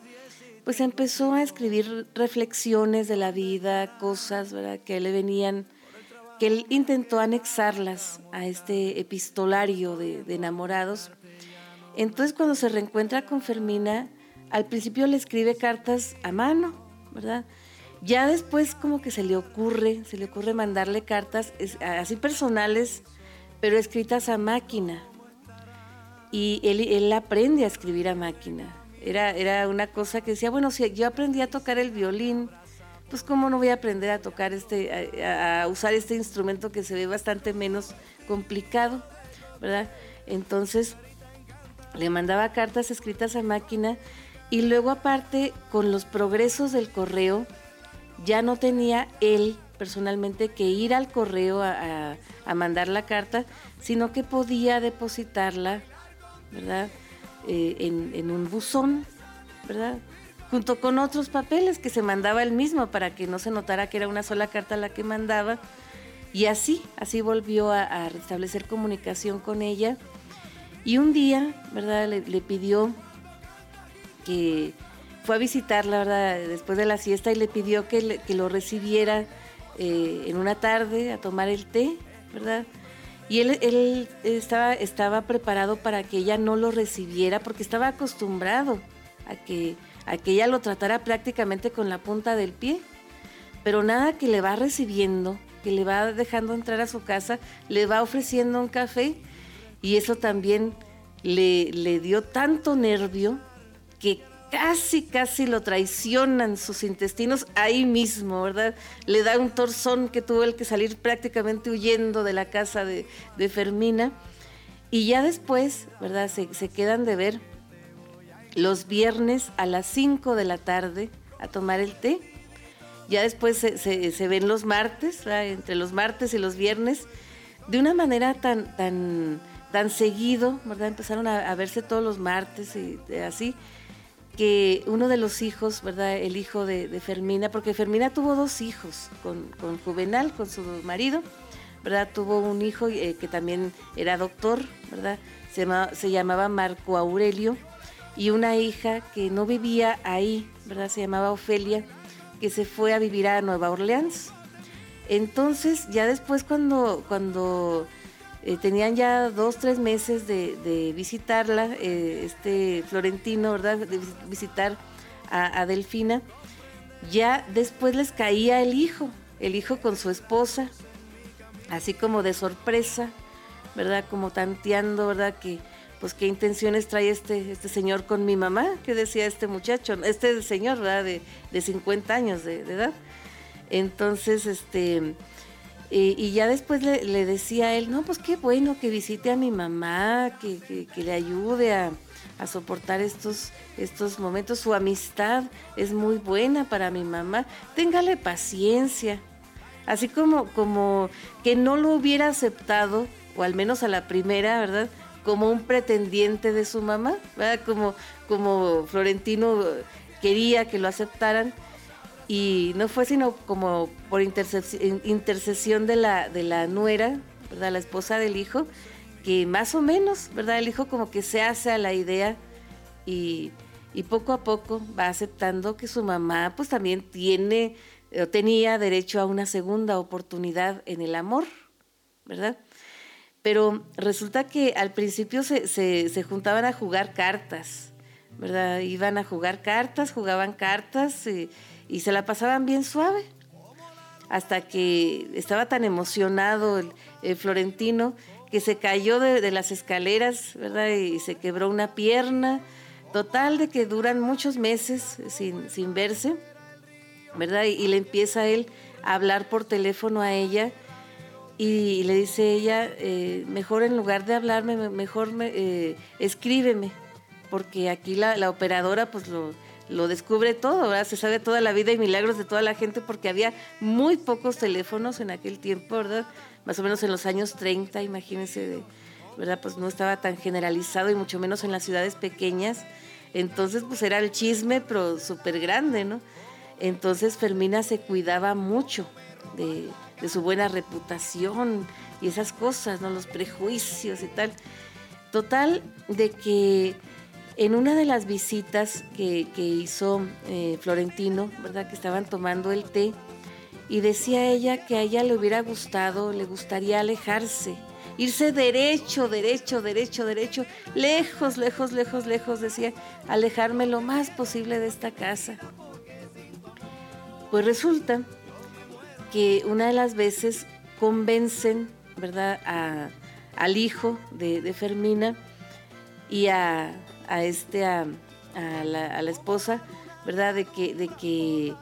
pues empezó a escribir reflexiones de la vida, cosas, ¿verdad? Que le venían que él intentó anexarlas a este epistolario de, enamorados. Entonces cuando se reencuentra con Fermina, al principio le escribe cartas a mano, ¿verdad? Ya después como que se le ocurre, se le ocurre mandarle cartas así personales, pero escritas a máquina. Y él, él aprende a escribir a máquina. Era, era una cosa que decía, bueno, si yo aprendí a tocar el violín, pues cómo no voy a aprender a tocar este, a, usar este instrumento que se ve bastante menos complicado, ¿verdad? Entonces le mandaba cartas escritas a máquina y luego aparte con los progresos del correo ya no tenía él personalmente que ir al correo a, mandar la carta, sino que podía depositarla, ¿verdad? Eh, en, en un buzón, ¿verdad? junto con otros papeles que se mandaba él mismo para que no se notara que era una sola carta la que mandaba. Y así, así volvió a, restablecer comunicación con ella. Y un día, ¿verdad? Le, pidió que fue a visitarla, ¿verdad? Después de la siesta y le pidió que, lo recibiera eh, en una tarde a tomar el té, ¿verdad? Y él, él, estaba, estaba preparado para que ella no lo recibiera porque estaba acostumbrado a que a que ella lo tratara prácticamente con la punta del pie. Pero nada que le va recibiendo, que le va dejando entrar a su casa, le va ofreciendo un café y eso también le, le dio tanto nervio que casi, casi lo traicionan sus intestinos ahí mismo, ¿verdad? Le da un torzón que tuvo el que salir prácticamente huyendo de la casa de, Fermina. Y ya después, ¿verdad? Se, se quedan de ver los viernes a las 5 de la tarde a tomar el té. Ya después se, ven los martes, entre los martes y los viernes, de una manera tan, tan, tan seguido, ¿verdad? Empezaron a, verse todos los martes y así, que uno de los hijos, ¿verdad? El hijo de, Fermina, porque Fermina tuvo dos hijos con, Juvenal, con su marido, ¿verdad? Tuvo un hijo eh, que también era doctor, ¿verdad? Se, se llamaba Marco Aurelio y una hija que no vivía ahí, ¿verdad? Se llamaba Ofelia, que se fue a vivir a Nueva Orleans. Entonces, ya después cuando, cuando eh, tenían ya dos, tres meses de, visitarla, eh, este Florentino, ¿verdad? De visitar a, Delfina, ya después les caía el hijo, el hijo con su esposa, así como de sorpresa, ¿verdad? Como tanteando, ¿verdad? Que, pues qué intenciones trae este, este señor con mi mamá, que decía este muchacho, este señor, ¿verdad? De, de 50 años de, edad. Entonces, este, y, ya después le, decía a él, no, pues qué bueno que visite a mi mamá, que, le ayude a, soportar estos, estos momentos. Su amistad es muy buena para mi mamá. Téngale paciencia. Así como, como que no lo hubiera aceptado, o al menos a la primera, ¿verdad? como un pretendiente de su mamá, Como, como Florentino quería que lo aceptaran y no fue sino como por intercesión de la, de la nuera, ¿verdad? la esposa del hijo, que más o menos, ¿verdad? El hijo como que se hace a la idea y, y poco a poco va aceptando que su mamá pues también tiene o tenía derecho a una segunda oportunidad en el amor, ¿verdad? pero resulta que al principio se, se, juntaban a jugar cartas, ¿verdad? Iban a jugar cartas, jugaban cartas y, se la pasaban bien suave. Hasta que estaba tan emocionado el, Florentino que se cayó de, las escaleras, ¿verdad? Y se quebró una pierna. Total de que duran muchos meses sin, sin verse. ¿verdad? Y, le empieza él a hablar por teléfono a ella y, le dice ella, eh, mejor en lugar de hablarme, mejor me, eh, escríbeme, porque aquí la, la operadora pues lo, lo descubre todo, ¿verdad? Se sabe toda la vida y milagros de toda la gente porque había muy pocos teléfonos en aquel tiempo, ¿verdad? Más o menos en los años 30, imagínense, ¿verdad? Pues no estaba tan generalizado y mucho menos en las ciudades pequeñas. Entonces, pues era el chisme, pero súper grande, ¿no? Entonces Fermina se cuidaba mucho de, de su buena reputación y esas cosas, ¿no? Los prejuicios y tal. Total, de que en una de las visitas que, hizo eh, Florentino, ¿verdad? Que estaban tomando el té, y decía ella que a ella le hubiera gustado, le gustaría alejarse, irse derecho, derecho, derecho, derecho, lejos, lejos, lejos, lejos, decía, alejarme lo más posible de esta casa. Pues resulta que una de las veces convencen, ¿verdad?, al hijo de Fermina y a, a este a, la, esposa, ¿verdad? De que, de que,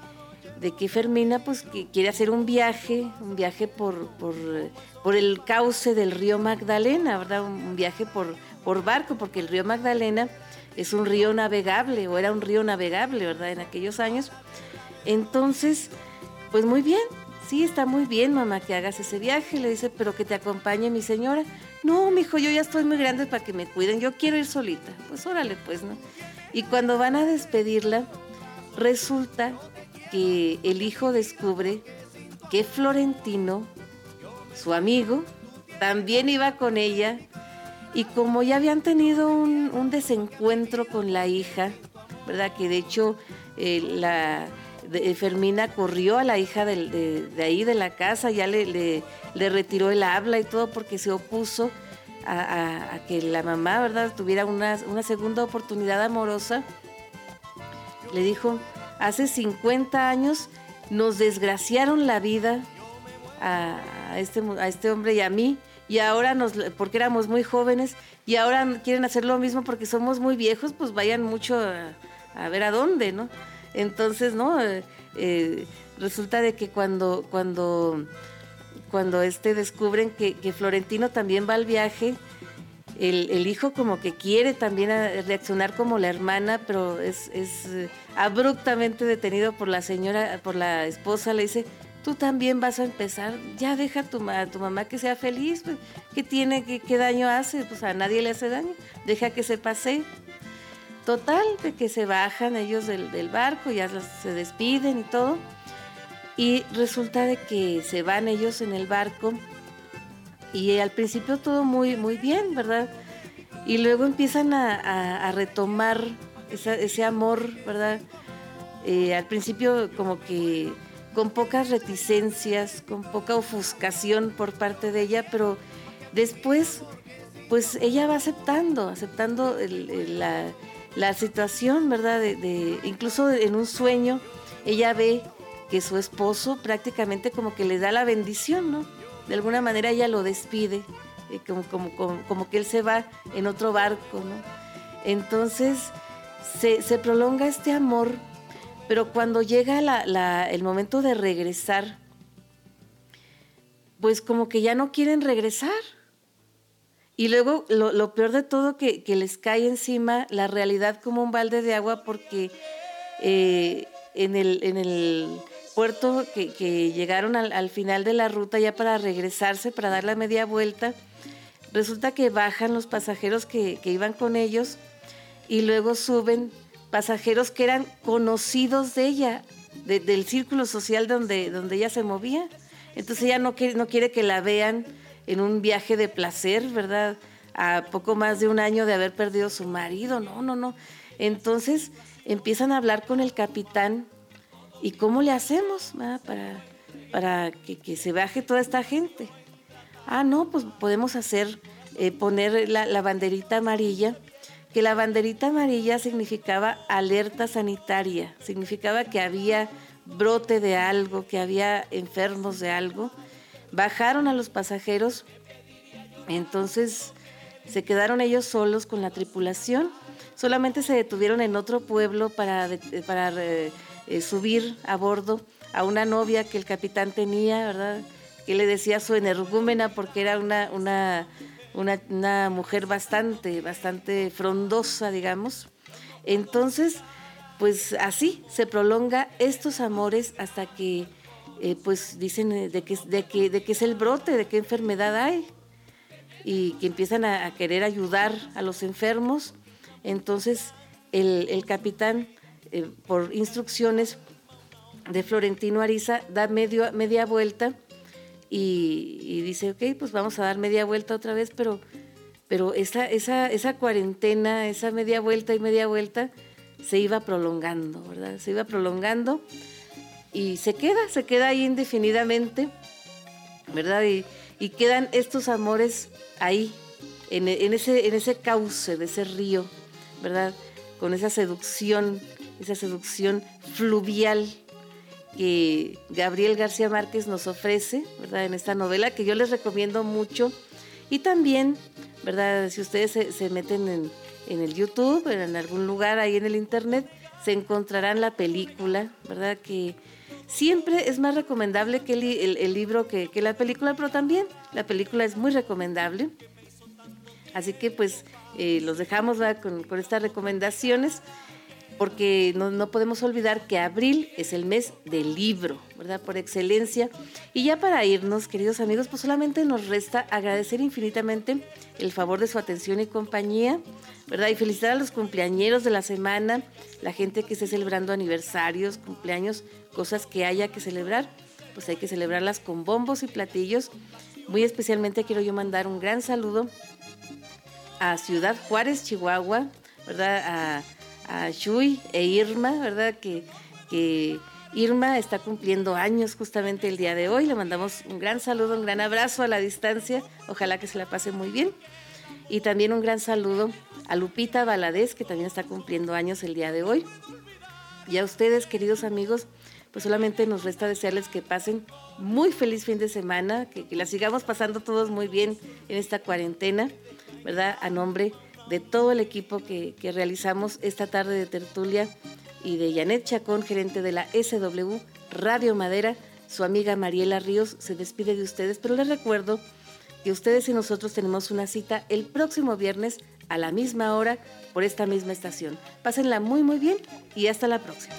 de que Fermina pues que quiere hacer un viaje, un viaje por, por, el cauce del río Magdalena, ¿verdad? Un viaje por, por barco, porque el río Magdalena es un río navegable, o era un río navegable, ¿verdad? En aquellos años. Entonces, pues muy bien, sí, está muy bien, mamá, que hagas ese viaje. Le dice, pero que te acompañe mi señora. No, mijo, yo ya estoy muy grande para que me cuiden, yo quiero ir solita. Pues órale, pues, ¿no? Y cuando van a despedirla, resulta que el hijo descubre que Florentino, su amigo, también iba con ella y como ya habían tenido un, desencuentro con la hija, ¿verdad? Que de hecho eh, la Fermina corrió a la hija de, ahí de la casa, ya le, le, retiró el habla y todo porque se opuso a, que la mamá, ¿verdad?, tuviera una, segunda oportunidad amorosa. Le dijo, hace 50 años nos desgraciaron la vida a, este, a este hombre y a mí, y ahora nos, porque éramos muy jóvenes, y ahora quieren hacer lo mismo porque somos muy viejos, pues vayan mucho a, a ver a dónde, ¿no? Entonces, ¿no? Eh, eh, resulta de que cuando, cuando, cuando este descubren que, Florentino también va al viaje, el, hijo como que quiere también reaccionar como la hermana, pero es, eh, abruptamente detenido por la señora, por la esposa, le dice, tú también vas a empezar, ya deja a tu, tu mamá que sea feliz, pues, ¿qué tiene, qué, qué daño hace? Pues a nadie le hace daño, deja que se pase. Total, de que se bajan ellos del, barco, ya se despiden y todo. Y resulta de que se van ellos en el barco y al principio todo muy, muy bien, ¿verdad? Y luego empiezan a, retomar ese amor, ¿verdad? Eh, al principio como que con pocas reticencias, con poca ofuscación por parte de ella, pero después pues ella va aceptando, aceptando la, la situación, ¿verdad? De, incluso en un sueño, ella ve que su esposo prácticamente como que le da la bendición, ¿no? De alguna manera ella lo despide, eh, como, que él se va en otro barco, ¿no? Entonces se, prolonga este amor, pero cuando llega el momento de regresar, pues como que ya no quieren regresar y luego lo, peor de todo que, les cae encima la realidad como un balde de agua porque eh, en, el, en el puerto que, llegaron al, final de la ruta ya para regresarse, para dar la media vuelta, resulta que bajan los pasajeros que, iban con ellos y luego suben pasajeros que eran conocidos de ella, del círculo social donde, donde ella se movía. Entonces ella no quiere, no quiere que la vean en un viaje de placer, ¿verdad? A poco más de un año de haber perdido su marido, no, no, no. Entonces empiezan a hablar con el capitán y cómo le hacemos para, para que, se baje toda esta gente. Ah, no, pues podemos hacer, eh, poner la, la banderita amarilla, que la banderita amarilla significaba alerta sanitaria, significaba que había brote de algo, que había enfermos de algo Bajaron a los pasajeros, entonces se quedaron ellos solos con la tripulación solamente se detuvieron en otro pueblo para, para eh, subir a bordo a una novia que el capitán tenía, ¿verdad? Que le decía su energúmena porque era una, una, una, mujer bastante, bastante frondosa, digamos. Entonces, pues así se prolonga estos amores hasta que, eh, pues dicen eh, de que es el brote, de qué enfermedad hay, y que empiezan a, querer ayudar a los enfermos. Entonces, el, capitán, eh, por instrucciones, de Florentino Ariza da media vuelta y, dice, ok, pues vamos a dar media vuelta otra vez, pero, esa, esa cuarentena, esa media vuelta y media vuelta, se iba prolongando, ¿verdad? Se iba prolongando y se queda, se queda ahí indefinidamente, ¿verdad? Y, quedan estos amores ahí, en, en, ese, en ese cauce de ese río, ¿verdad? Con esa seducción, esa seducción fluvial que Gabriel García Márquez nos ofrece, ¿verdad? En esta novela que yo les recomiendo mucho. Y también, ¿verdad? Si ustedes se, meten en, el YouTube, en algún lugar ahí en el Internet, se encontrarán la película, ¿verdad? Que siempre es más recomendable que el, libro que, la película, pero también la película es muy recomendable. Así que pues eh, los dejamos con, con estas recomendaciones porque no, podemos olvidar que abril es el mes del libro, ¿verdad? Por excelencia. Y ya para irnos, queridos amigos, pues solamente nos resta agradecer infinitamente el favor de su atención y compañía, ¿verdad? Y felicitar a los cumpleañeros de la semana, la gente que esté celebrando aniversarios, cumpleaños, cosas que haya que celebrar, pues hay que celebrarlas con bombos y platillos. Muy especialmente quiero yo mandar un gran saludo a Ciudad Juárez, Chihuahua, ¿verdad? A Shui e Irma, ¿verdad? Que, que Irma está cumpliendo años justamente el día de hoy. Le mandamos un gran saludo, un gran abrazo a la distancia. Ojalá que se la pase muy bien. Y también un gran saludo a Lupita Valadez, que también está cumpliendo años el día de hoy. Y a ustedes, queridos amigos, pues solamente nos resta desearles que pasen muy feliz fin de semana, que, que la sigamos pasando todos muy bien en esta cuarentena, ¿verdad? A nombre de de todo el equipo que, realizamos esta tarde de tertulia y de Janet Chacón, gerente de la SW Radio Madera. Su amiga Mariela Ríos se despide de ustedes, pero les recuerdo que ustedes y nosotros tenemos una cita el próximo viernes a la misma hora por esta misma estación. Pásenla muy muy bien y hasta la próxima.